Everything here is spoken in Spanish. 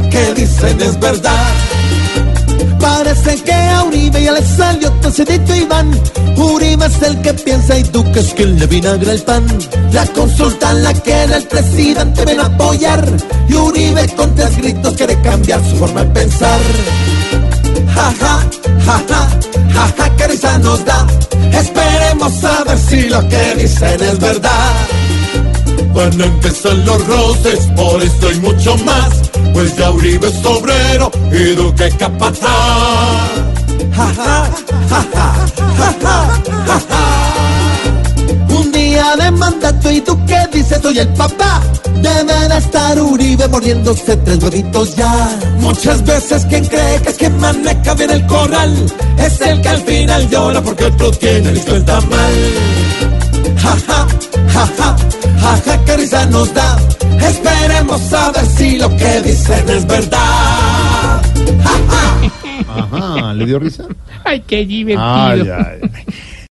Lo que dicen es verdad. Parece que a Uribe ya le salió toncedito Iván. Uribe es el que piensa y tú que es quien le vinagra el pan. La consulta la que el presidente ven a apoyar. Y Uribe con tres gritos quiere cambiar su forma de pensar. Ja, ja, ja, ja, ja, ja, que risa nos da. Esperemos a ver si lo que dicen es verdad. Van a empezar los roces, por esto y mucho más. Pues ya Uribe es obrero y Duque capataz. Ja, ja, ja. Un día de mandato y tú que dices soy el papá. Debe de estar Uribe mordiéndose tres huevitos ya. Muchas veces quien cree que es que maneja bien el corral es el que al final llora porque otro tiene el tamal. Ja, nos da. Esperemos a ver si lo que dicen es verdad. Ja, ja. Ajá, ¿le dio risa? Ay, qué divertido. Ay, ay.